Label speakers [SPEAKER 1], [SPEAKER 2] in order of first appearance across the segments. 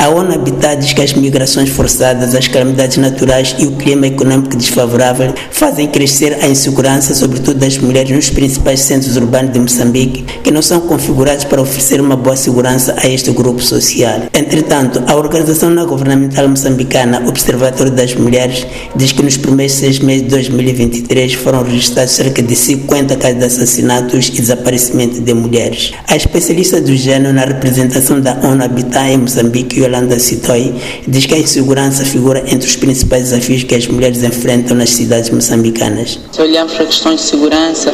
[SPEAKER 1] A ONU Habitat diz que as migrações forçadas, as calamidades naturais e o clima econômico desfavorável fazem crescer a insegurança, sobretudo das mulheres, nos principais centros urbanos de Moçambique, que não são configurados para oferecer uma boa segurança a este grupo social. Entretanto, a organização não governamental moçambicana Observatório das Mulheres diz que nos primeiros seis meses de 2023 foram registrados cerca de 50 casos de assassinatos e desaparecimento de mulheres. A especialista do gênero na representação da ONU Habitat em Moçambique, Yolanda Citoi, diz que a insegurança figura entre os principais desafios que as mulheres enfrentam nas cidades moçambicanas.
[SPEAKER 2] Se olharmos para questões de segurança,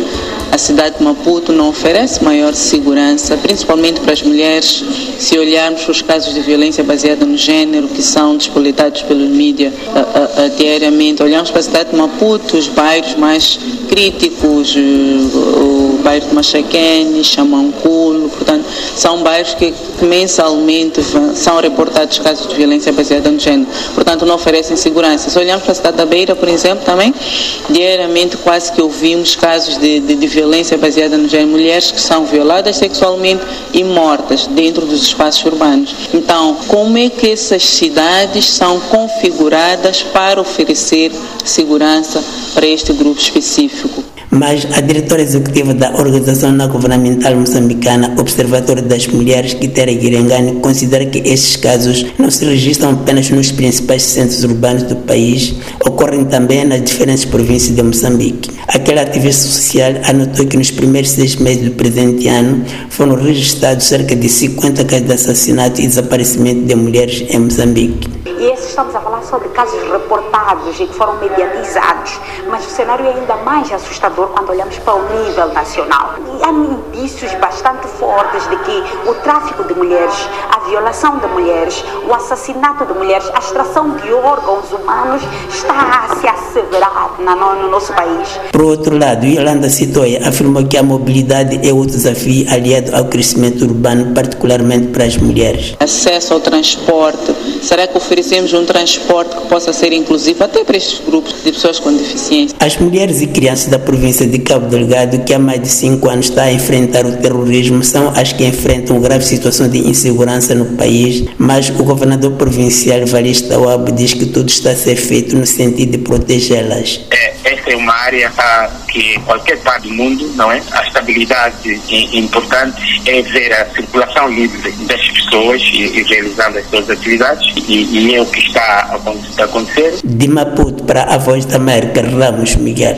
[SPEAKER 2] a cidade de Maputo não oferece maior segurança, principalmente para as mulheres. Se olharmos para os casos de violência baseada no gênero, que são despolitados pelos mídias diariamente, olhamos para a cidade de Maputo, os bairros mais críticos, o bairro de Machaquene, Chamanculo, portanto, são bairros que, mensalmente são reportados casos de violência baseada no gênero, portanto, não oferecem segurança. Se olharmos para a cidade da Beira, por exemplo, também, diariamente quase que ouvimos casos de, de, de violência baseada no gênero, mulheres que são violadas sexualmente e mortas dentro dos espaços urbanos. Então, como é que essas cidades são configuradas para oferecer segurança para este grupo específico?
[SPEAKER 1] Mas a diretora executiva da organização não governamental moçambicana Observatório das Mulheres, Kitera Guirengani, considera que estes casos não se registram apenas nos principais centros urbanos do país, ocorrem também nas diferentes províncias de Moçambique. Aquela ativista social anotou que nos primeiros seis meses do presente ano foram registrados cerca de 50 casos de assassinato e desaparecimento de mulheres em Moçambique.
[SPEAKER 3] Estamos a falar sobre casos reportados e que foram mediatizados, mas o cenário é ainda mais assustador quando olhamos para o nível nacional. E há indícios bastante fortes de que o tráfico de mulheres, a violação de mulheres, o assassinato de mulheres, a extração de órgãos humanos está a se asseverar no nosso país.
[SPEAKER 1] Por outro lado, Yolanda Citoia afirmou que a mobilidade é outro desafio aliado ao crescimento urbano, particularmente para as mulheres.
[SPEAKER 2] Acesso ao transporte. Será que oferecemos um transporte que possa ser inclusivo até para estes grupos de pessoas com deficiência?
[SPEAKER 1] As mulheres e crianças da província de Cabo Delgado, que há mais de cinco anos está a enfrentar o terrorismo, são as que enfrentam grave situação de insegurança no país, mas o governador provincial Valista Wab diz que tudo está a ser feito no sentido de protegê-las.
[SPEAKER 4] É, uma área ah, que qualquer parte do mundo, não é? A estabilidade é importante é ver a circulação livre das pessoas e, e realizando as suas atividades e, e é o que está a acontecer.
[SPEAKER 1] De Maputo para a Voz da América, Ramos Miguel.